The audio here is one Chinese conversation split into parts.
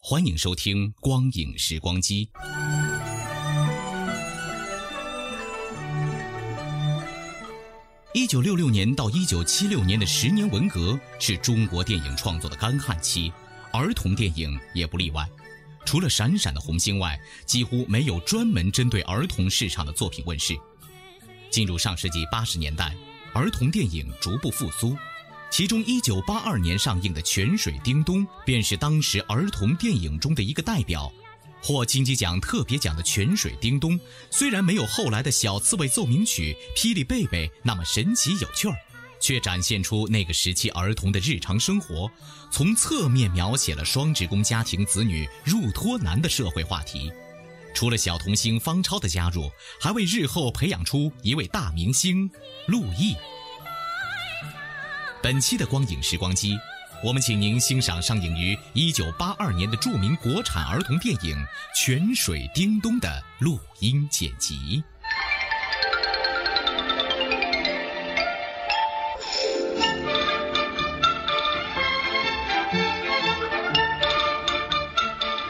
欢迎收听《光影时光机》。一九六六年到一九七六年的十年文革是中国电影创作的干旱期，儿童电影也不例外。除了闪闪的红星外，几乎没有专门针对儿童市场的作品问世。进入上世纪八十年代，儿童电影逐步复苏。其中，一九八二年上映的《泉水叮咚》便是当时儿童电影中的一个代表。获金鸡奖特别奖的《泉水叮咚》，虽然没有后来的小刺猬奏鸣曲、霹雳贝贝那么神奇有趣儿，却展现出那个时期儿童的日常生活，从侧面描写了双职工家庭子女入托难的社会话题。除了小童星方超的加入，还为日后培养出一位大明星陆毅。本期的光影时光机，我们请您欣赏上映于一九八二年的著名国产儿童电影《泉水叮咚》的录音剪辑。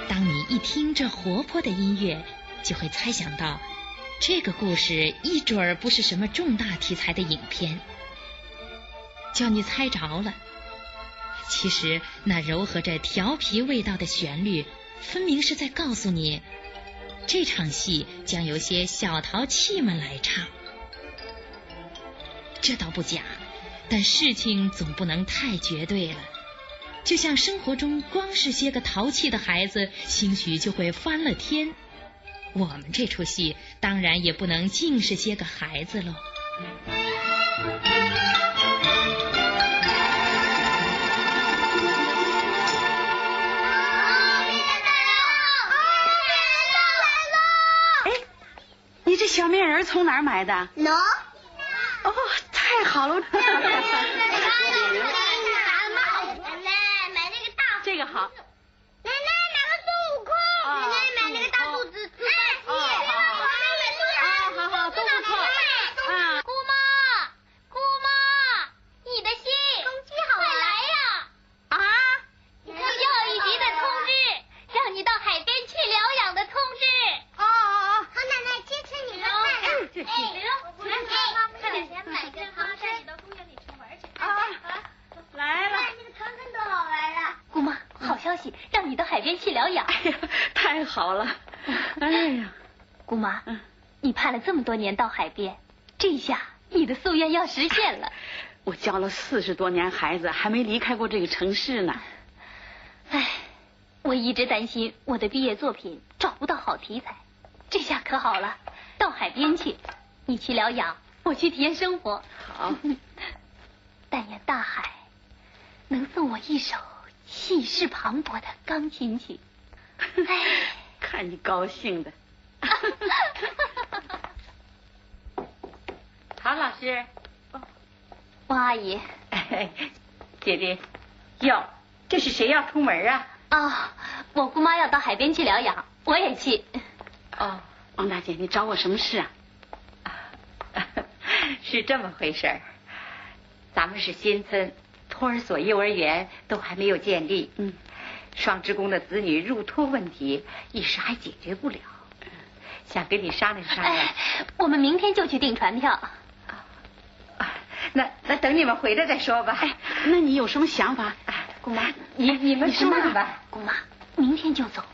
当你一听这活泼的音乐，就会猜想到，这个故事一准儿不是什么重大题材的影片。叫你猜着了，其实那柔和着调皮味道的旋律，分明是在告诉你，这场戏将由些小淘气们来唱。这倒不假，但事情总不能太绝对了。就像生活中光是些个淘气的孩子，兴许就会翻了天。我们这出戏当然也不能尽是些个孩子喽。小面人从哪儿买的？喏，哦，太好了！奶奶买那个大，这个好。奶奶买个孙悟空，奶奶买那个大肚子猪八戒，啊，好好，都不错。啊，姑妈，姑妈，你的信，快来呀！啊，教育局的通知，让你到海边去疗养的通知。哦哦哦，好，奶奶支持你们饭哎这哎，来，这点钱买个汤带你到公园里去玩去。啊，来了。那个腾腾多好玩啊！姑妈，好消息，让你到海边去疗养。哎呀，太好了！哎呀，姑妈嗯，你盼了这么多年到海边，这下你的夙愿要实现了。我教了四十多年孩子，还没离开过这个城市呢。哎，我一直担心我的毕业作品找不到好题材，这下可好了，到海边去，你去疗养，我去体验生活。好，但愿大海能送我一首气势磅礴的钢琴曲。哎，看你高兴的。唐老师，王阿姨，哎，姐姐，哟，这是谁要出门啊？哦、我姑妈要到海边去疗养，我也去。哦，王大姐，你找我什么事啊？是这么回事儿。咱们是新村，托儿所、幼儿园都还没有建立。嗯，双职工的子女入托问题一时还解决不了，想跟你商量商量。哎，我们明天就去订船票。啊那那等你们回来再说吧。哎，那你有什么想法？姑妈，你你们说吧。姑妈，明天就走。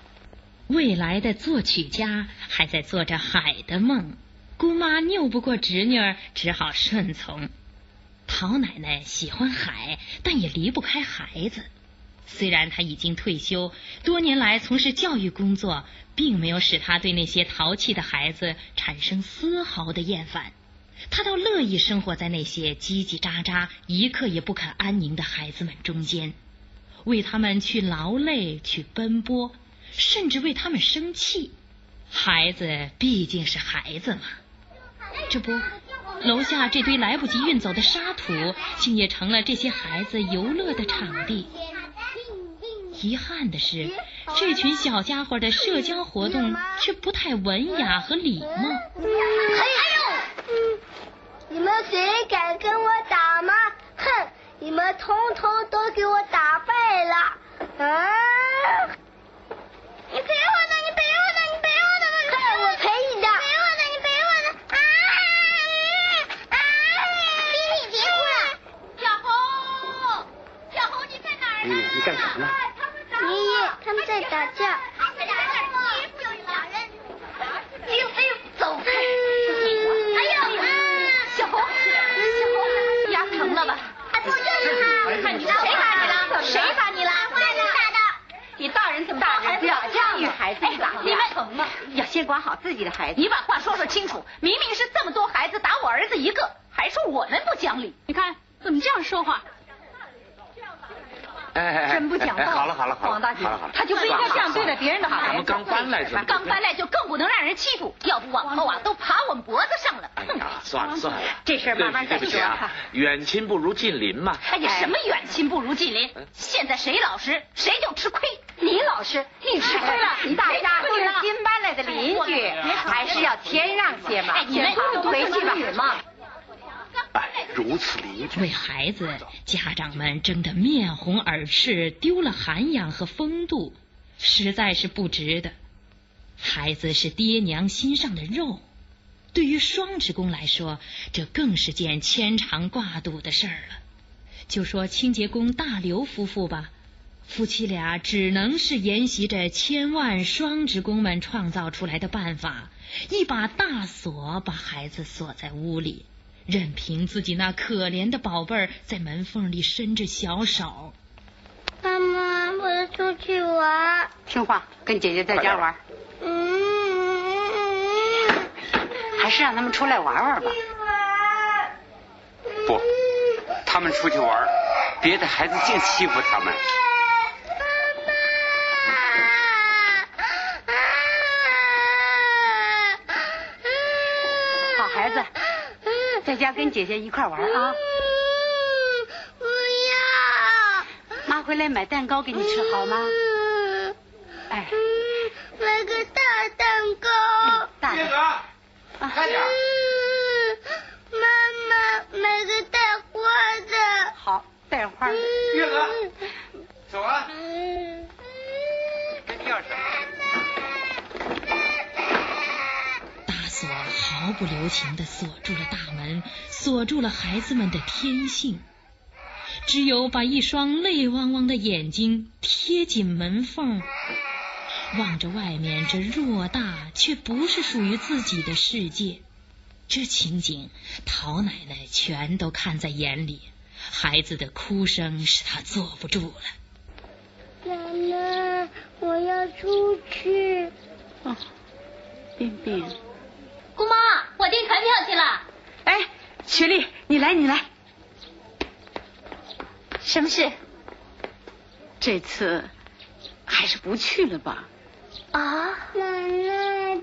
未来的作曲家还在做着海的梦，姑妈拗不过侄女儿，只好顺从。陶奶奶喜欢海，但也离不开孩子。虽然她已经退休，多年来从事教育工作，并没有使她对那些淘气的孩子产生丝毫的厌烦。她倒乐意生活在那些叽叽喳喳、一刻也不肯安宁的孩子们中间，为他们去劳累、去奔波，甚至为他们生气。孩子毕竟是孩子嘛。这不。楼下这堆来不及运走的沙土，竟也成了这些孩子游乐的场地。遗憾的是，这群小家伙的社交活动却不太文雅和礼貌。哎呦！你们谁敢跟我打吗？哼！你们通通都给我打败了！啊！你陪我呢？你陪我呢？你陪我呢？看我陪你的！你干什么？爷爷，他们在打架。哎呦哎呦，走开！哎呦，小红，小红，牙疼了吧？我就是他。看你谁打你了？谁打你了？我打的。你大人怎么打孩子？要教育孩子，你们疼吗？要先管好自己的孩子。你把话说说清楚，明明是这么多孩子打我儿子一个，还说我们不讲理。你看怎么这样说话？哎真不讲道。好了好了好了，王大姐，他就不应该这样对待别人的孩子。咱们刚搬来是吧？刚搬来就更不能让人欺负，要不往后啊都爬我们脖子上了。哎呀，算了算了，这事慢慢再说。远亲不如近邻嘛。哎呀，什么远亲不如近邻？现在谁老实谁就吃亏。你老实，你吃亏了。大家都是新搬来的邻居，还是要谦让些嘛。你们回去吧。哎，如此邻居，为孩子，家长们争得面红耳赤，丢了涵养和风度，实在是不值得。孩子是爹娘心上的肉，对于双职工来说，这更是件牵肠挂肚的事儿了。就说清洁工大刘夫妇吧，夫妻俩只能是沿袭着千万双职工们创造出来的办法，一把大锁把孩子锁在屋里。任凭自己那可怜的宝贝儿在门缝里伸着小手。妈妈，我要出去玩。听话，跟姐姐在家玩。嗯。还是让他们出来玩玩吧。不，他们出去玩，别的孩子净欺负他们。好孩子。在家跟姐姐一块玩啊！不要，妈回来买蛋糕给你吃好吗？哎，买个大蛋糕。大叶子，快点。妈妈，买个带花的。好，带花的。月子，走啊。跟钥匙。毫不留情的锁住了大门，锁住了孩子们的天性。只有把一双泪汪汪的眼睛贴紧门缝，望着外面这偌大却不是属于自己的世界。这情景，陶奶奶全都看在眼里。孩子的哭声使她坐不住了。奶奶，我要出去。哦，冰冰。姑妈，我订船票去了。哎，雪莉，你来，你来。什么事？这次还是不去了吧？啊，奶奶，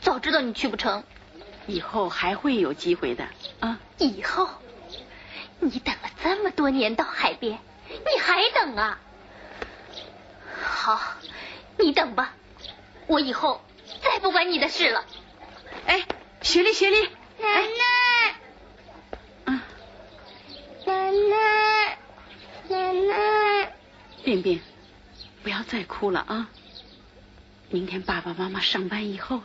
早知道你去不成。以后还会有机会的啊。以后？你等了这么多年到海边，你还等啊？好，你等吧，我以后再不管你的事了。哎，雪莉，雪莉，奶奶，嗯，奶奶，奶奶，冰冰，不要再哭了啊！明天爸爸妈妈上班以后，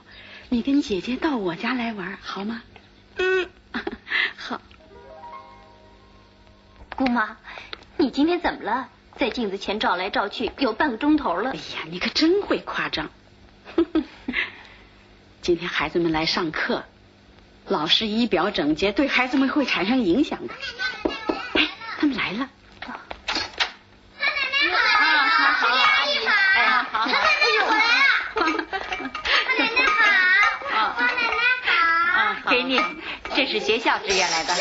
你跟姐姐到我家来玩，好吗？嗯，好。姑妈，你今天怎么了？在镜子前照来照去，有半个钟头了。哎呀，你可真会夸张！今天孩子们来上课，老师仪表整洁，对孩子们会产生影响的。哎，他们来了。好，奶奶我来了。奶奶好，王奶奶好给你，这是学校支援来的。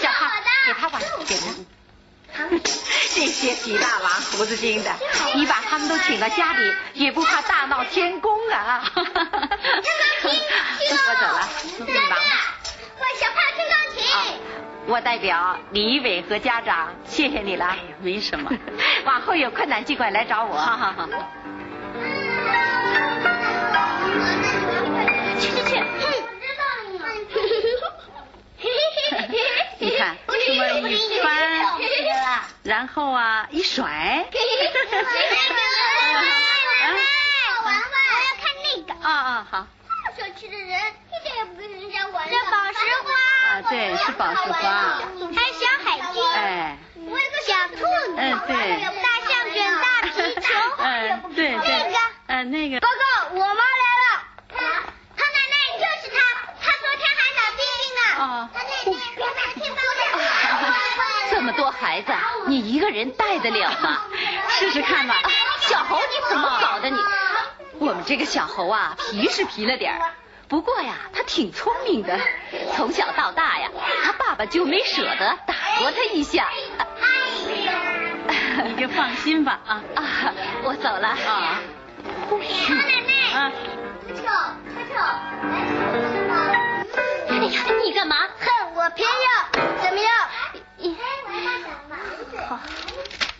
小胖，给他吧，给他。这些皮大王、胡子精的，你把他们都请到家里，也不怕大闹天宫啊！我走了，你忙吧。我小胖听钢琴。我代表李伟和家长，谢谢你了。没什么，往后有困难尽管来找我。好好好。后啊一甩。玩玩，我要看那个。啊啊好。这么小气的人，一点也不跟人家玩。这宝石花。啊对，是宝石花。还有小海军。哎。我有个小兔子。嗯对。大象卷大皮球。嗯对对。那个。嗯那个。报告，我妈来了。唐奶奶就是她，她昨天还打冰冰呢。哦。唐奶奶，别打听不这么多孩子，你一个人带得了吗？试试看吧。小猴，你怎么搞的你？我们这个小猴啊，皮是皮了点儿，不过呀，他挺聪明的。从小到大呀，他爸爸就没舍得打过他一下。你就放心吧啊 啊！我走了啊。唐奶奶。啊。臭臭臭臭！哎呀，你干嘛？哼，我偏要，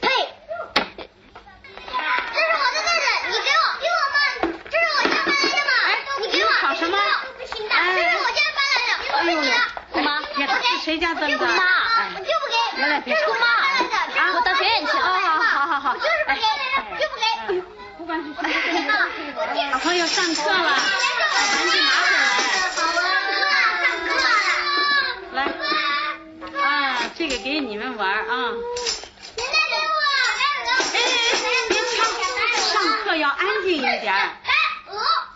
呸！这是我的凳子，你给我，给我嘛！这是我家搬来的嘛，你给我。吵什么？不行的，这是我家搬来的，我给你的。妈，这是谁家凳子？妈，我就不给。来来，别说。妈，我到别人去啊。好好好好。我就是不给，就不给。不管是谁小朋友上课了，赶紧拿回来。上课了。来，啊，这个给你们玩啊。上课要安静一点。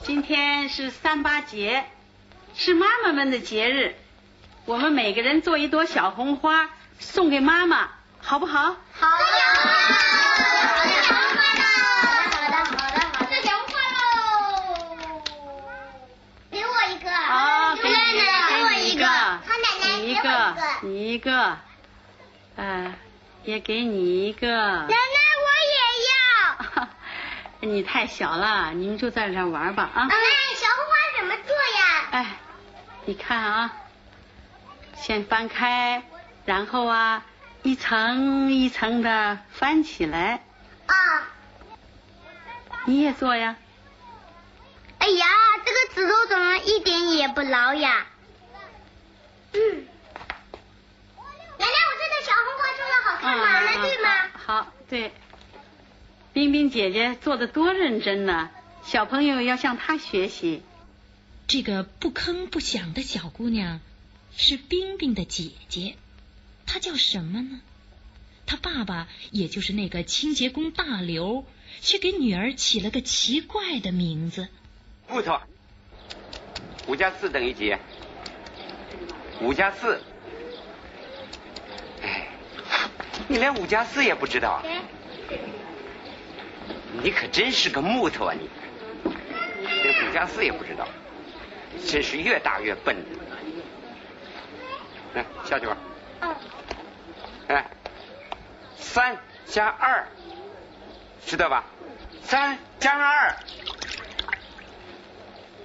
今天是三八节，是妈妈们的节日，我们每个人做一朵小红花送给妈妈，好不好？好的。好的，好的，好的，好的，好，小红花喽！给我一个。好，给你，给我一个。好奶奶，一个，你一个，呃，也给你一个。你太小了，你们就在这玩吧啊。奶奶，小红花怎么做呀？哎，你看啊，先翻开，然后啊。一层一层的翻起来。啊。你也做呀。哎呀，这个纸头怎么一点也不牢呀？嗯。奶奶，我这个小红花做的好看吗？啊、对吗？好，对。冰冰姐姐做的多认真呢，小朋友要向她学习。这个不吭不响的小姑娘是冰冰的姐姐。她叫什么呢？她爸爸也就是那个清洁工大刘，却给女儿起了个奇怪的名字。木头，五加四等于几？五加四。哎，你连五加四也不知道啊？你可真是个木头啊你！连五加四也不知道，真是越大越笨。来，下去吧。哎，三加二，知道吧？三加二，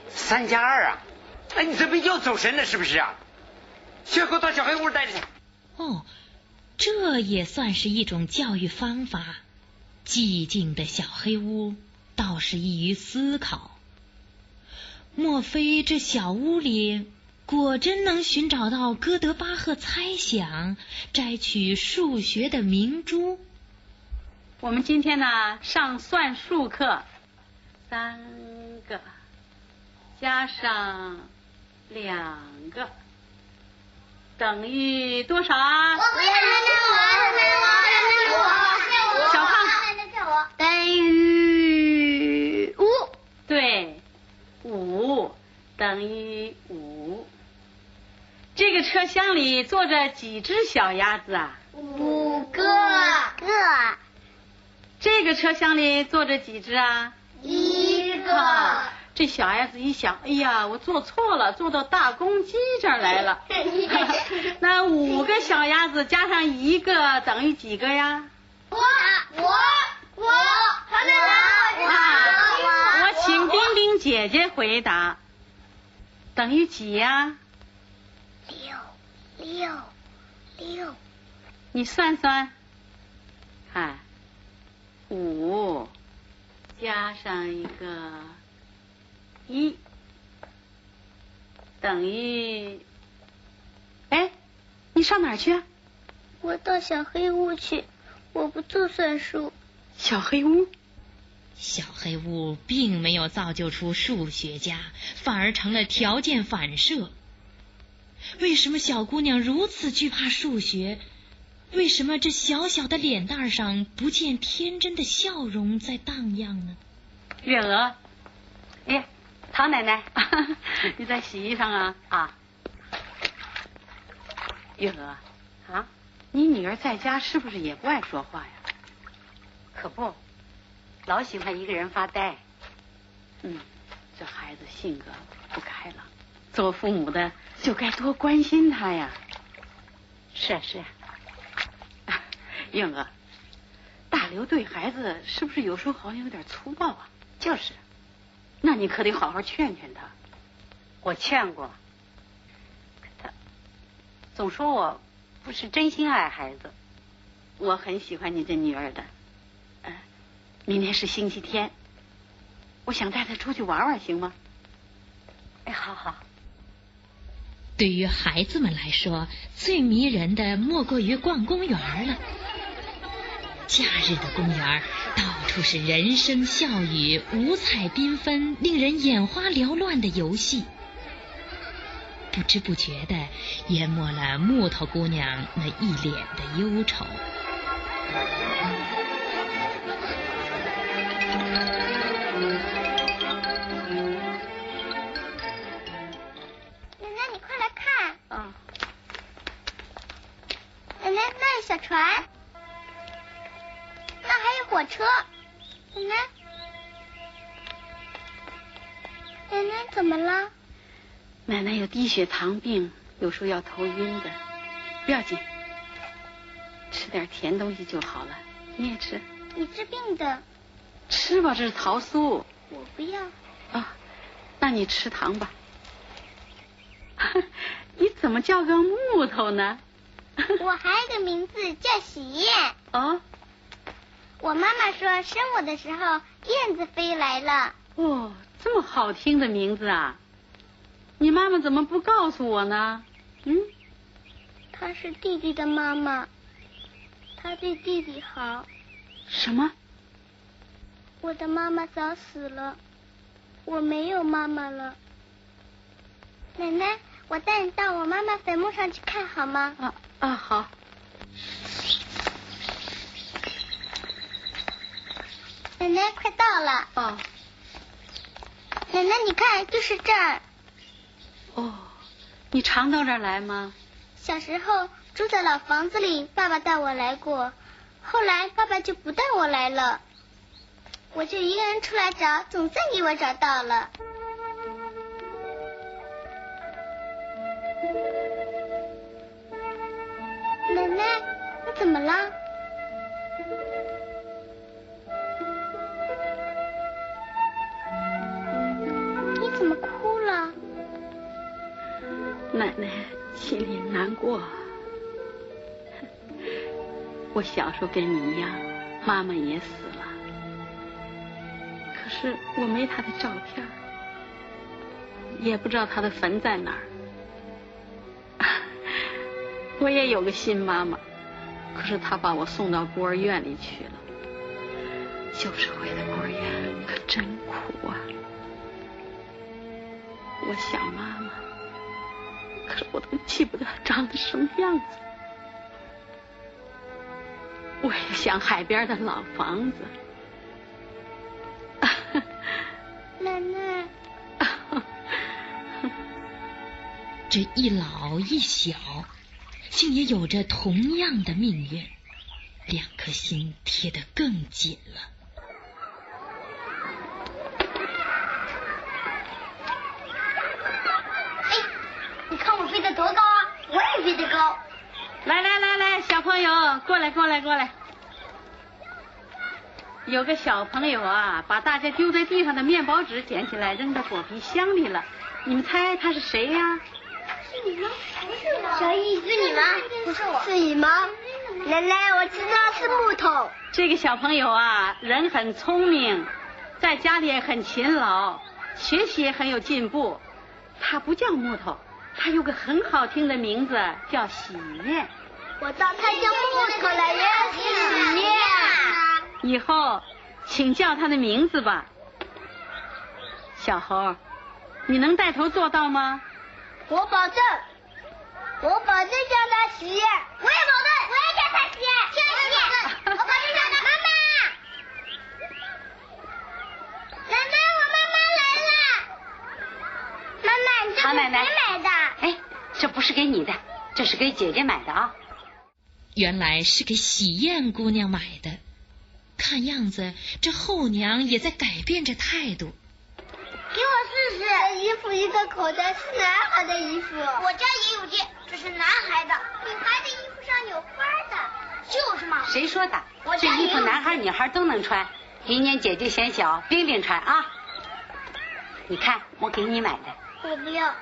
三加二啊！哎，你这不又走神了是不是啊？去，给我到小黑屋待着去。哦，这也算是一种教育方法。寂静的小黑屋倒是易于思考。莫非这小屋里？果真能寻找到哥德巴赫猜想，摘取数学的明珠。我们今天呢上算术课，三个加上两个等于多少啊？等于五。对，五等于五。这个车厢里坐着几只小鸭子啊？五个。个。这个车厢里坐着几只啊？一个。这小鸭子一想，哎呀，我坐错了，坐到大公鸡这儿来了。那五个小鸭子加上一个等于几个呀？我我。姐姐回答，等于几呀？六六六。你算算，看，五加上一个。一等于，哎，你上哪儿去？我到小黑屋去，我不做算术。小黑屋，小黑屋并没有造就出数学家，反而成了条件反射。为什么小姑娘如此惧怕数学？为什么这小小的脸蛋上不见天真的笑容在荡漾呢？月娥，哎。唐奶奶，你在洗衣裳啊？啊，月娥，啊，你女儿在家是不是也不爱说话呀？可不，老喜欢一个人发呆。嗯，这孩子性格不开朗，做父母的就该多关心他呀。是啊是啊，英哥，大刘对孩子是不是有时候好像有点粗暴啊？就是。那你可得好好劝劝他。我劝过，他总说我不是真心爱孩子。我很喜欢你这女儿的。明天是星期天，我想带她出去玩玩，行吗？哎，好好。对于孩子们来说，最迷人的莫过于逛公园了。假日的公园，到处是人声笑语、五彩缤纷、令人眼花缭乱的游戏，不知不觉的淹没了木头姑娘那一脸的忧愁。奶，那还有。火车，奶奶，奶奶怎么了？奶奶有低血糖病，有时候要头晕的，不要紧，吃点甜东西就好了。你也吃。你治病的。吃吧，这是桃酥。我不要。啊，那你吃糖吧。你怎么叫个木头呢？我还有个名字叫喜燕。哦。我妈妈说生我的时候燕子飞来了。哦，这么好听的名字啊！你妈妈怎么不告诉我呢？嗯，她是弟弟的妈妈，她对弟弟好。什么？我的妈妈早死了，我没有妈妈了。奶奶，我带你到我妈妈坟墓上去看好吗？啊啊，好。奶奶，快到了。哦。奶奶，你看，就是这儿。哦，你常到这儿来吗？小时候住在老房子里，爸爸带我来过。后来爸爸就不带我来了，我就一个人出来找，总算给我找到了。奶奶，你怎么了？你怎么哭了奶奶心里难过。我小时候跟你一样，妈妈也死了，可是我没她的照片，也不知道她的坟在哪儿。我也有个新妈妈，可是她把我送到孤儿院里去了。旧社会的孤儿院可真苦啊！我想妈妈。可是我都记不得她长得什么样子。我也想海边的老房子。奶奶，这一老一小，竟也有着同样的命运，两颗心贴得更紧了。哎，你看我飞得多高啊！我也飞得高。来来来来，小朋友，过来过来过来。有个小朋友啊，把大家丢在地上的面包纸捡起来，扔到果皮箱里了。你们猜他是谁呀？小易，是你吗？不是我。是你吗？奶奶，我知道是木头。这个小朋友啊，人很聪明，在家里也很勤劳，学习也很有进步。他不叫木头，他有个很好听的名字，叫喜宴。我当他叫木头了，原来是喜宴。以后，请叫他的名字吧，小猴，你能带头做到吗？我保证，我保证叫他喜宴。我也保证，我也叫他喜宴。叫喜宴，我保证叫他。妈妈，奶奶，我妈妈来了。妈妈，你这是谁买的？哎，这不是给你的，这是给姐姐买的啊。原来是给喜燕姑娘买的。看样子，这后娘也在改变着态度。给我试试。这衣服一个口袋是男孩的衣服，我家也有件，这是男孩的。女孩的衣服上有花的，就是嘛。谁说的我？这衣服男孩女孩都能穿，明年姐姐嫌小，冰冰穿啊。你看，我给你买的，我不要，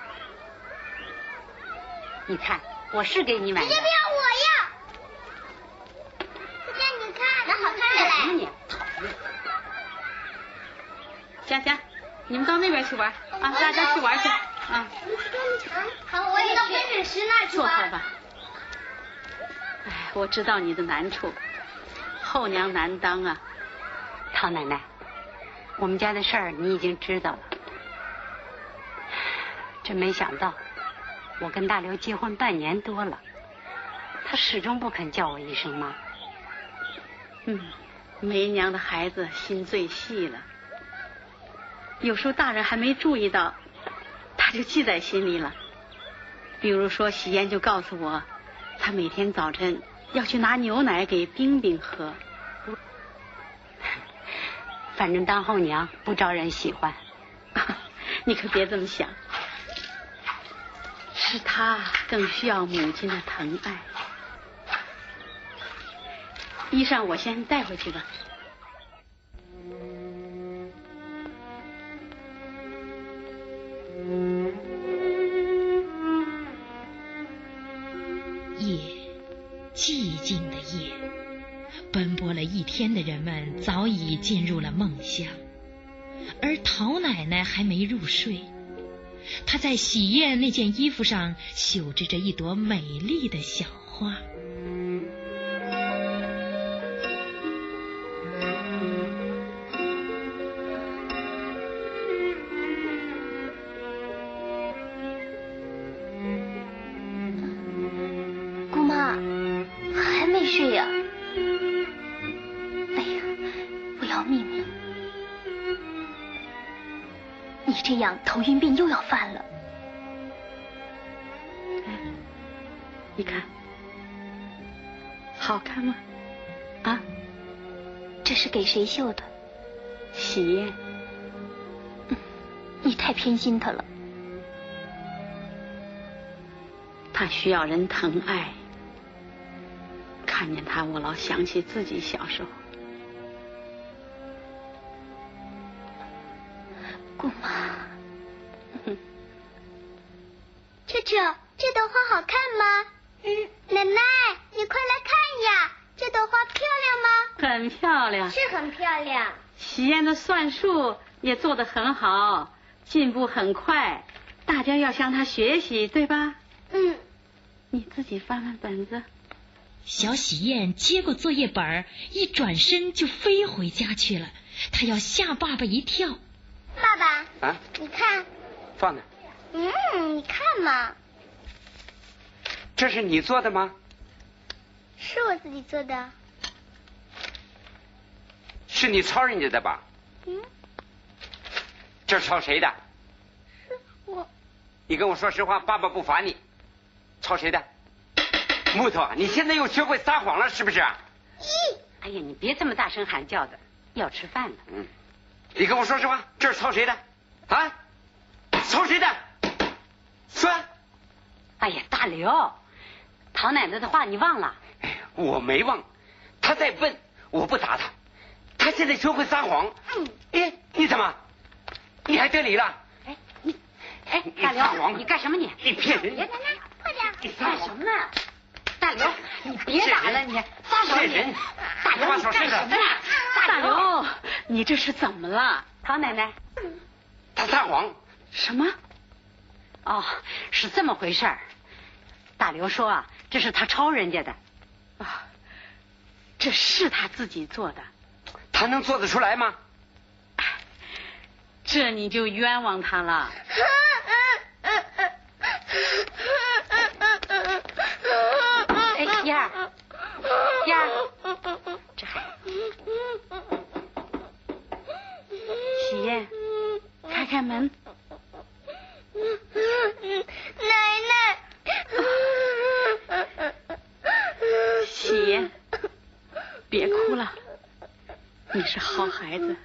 你看，我是给你买的姐姐。不要，我要。姐姐你看，那好看干什么嘞。你？讨厌。佳佳，你们到那边去玩啊，大家去玩去啊。好，我也到分水池那儿去玩。坐会儿吧。哎，我知道你的难处，后娘难当啊。陶奶奶，我们家的事儿你已经知道了。真没想到，我跟大刘结婚半年多了，他始终不肯叫我一声妈。嗯，梅娘的孩子心最细了，有时候大人还没注意到，他就记在心里了。比如说，喜宴就告诉我，他每天早晨要去拿牛奶给冰冰喝。反正当后娘不招人喜欢。你可别这么想，是他更需要母亲的疼爱。衣裳我先带回去吧。夜，寂静的夜，奔波了一天的人们早已进入了梦乡，而陶奶奶还没入睡。她在喜宴那件衣服上绣织着一朵美丽的小花。头晕病又要犯了。你看，好看吗？啊，这是给谁绣的？喜宴。你太偏心他了。他需要人疼爱。看见他，我老想起自己小时候。姑妈，球球，这朵花好看吗？嗯，奶奶，你快来看呀，这朵花漂亮吗？很漂亮。是很漂亮。喜燕的算术也做得很好，进步很快，大家要向他学习，对吧？嗯。你自己翻翻本子。小喜燕接过作业本，一转身就飞回家去了。她要吓爸爸一跳。爸爸，啊，你看，放那。嗯，你看嘛，这是你做的吗？是我自己做的。是你抄人家的吧？嗯，这抄谁的？是我你跟我说实话，爸爸不罚你。抄谁的？木头，你现在又学会撒谎了，是不是？咦！哎呀，你别这么大声喊叫的，要吃饭了。嗯，你跟我说实话，这是抄谁的？啊？抄谁的？说。哎呀，大刘，唐奶奶的话你忘了？我没忘，他再笨，我不打他。他现在学会撒谎。嗯。哎，你怎么？你还得理了？哎，你，哎，大刘，你干什么你？你骗人！快点！你干什么呢？大刘，你别打了，你撒谎你！大刘，你干什么呀？大刘，你这是怎么了？唐奶奶，他撒谎。什么？哦，是这么回事儿。大刘说啊，这是他抄人家的。啊，这是他自己做的。他能做得出来吗？这你就冤枉他了。哎，燕儿，燕儿，这还喜宴，开开门。奶奶，喜宴，别哭了，你是好孩子。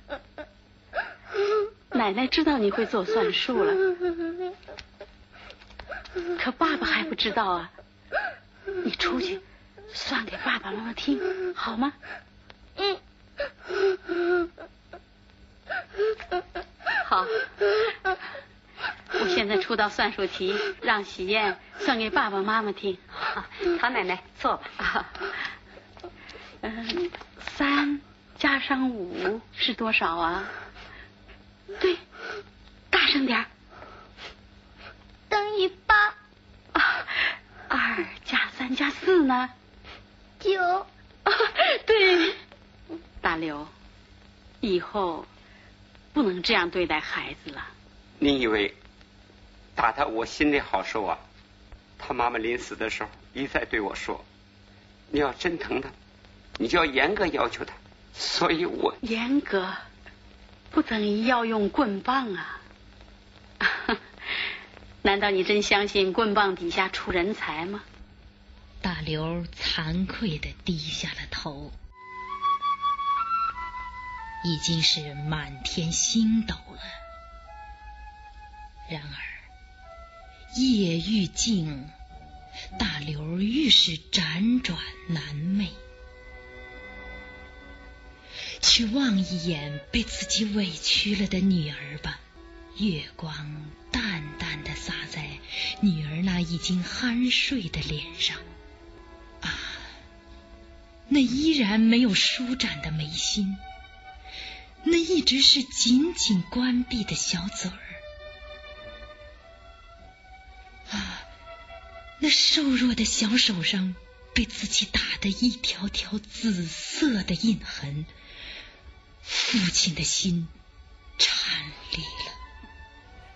奶奶知道你会做算术了，可爸爸还不知道啊。你出去算给爸爸妈妈听，好吗？嗯。好，我现在出道算术题，让喜燕算给爸爸妈妈听。唐奶奶，坐吧。嗯，三加上五是多少啊？对，大声点等于八。二加三加四呢？九。对，大刘，以后不能这样对待孩子了。你以为打他我心里好受啊？他妈妈临死的时候一再对我说：“你要真疼他，你就要严格要求他。”所以我严格。不等于要用棍棒啊！难道你真相信棍棒底下出人才吗？大刘惭愧的低下了头，已经是满天星斗了。然而夜愈静，大刘愈是辗转难寐。去望一眼被自己委屈了的女儿吧，月光淡淡的洒在女儿那已经酣睡的脸上，啊，那依然没有舒展的眉心，那一直是紧紧关闭的小嘴儿，啊，那瘦弱的小手上被自己打的一条条紫色的印痕。父亲的心。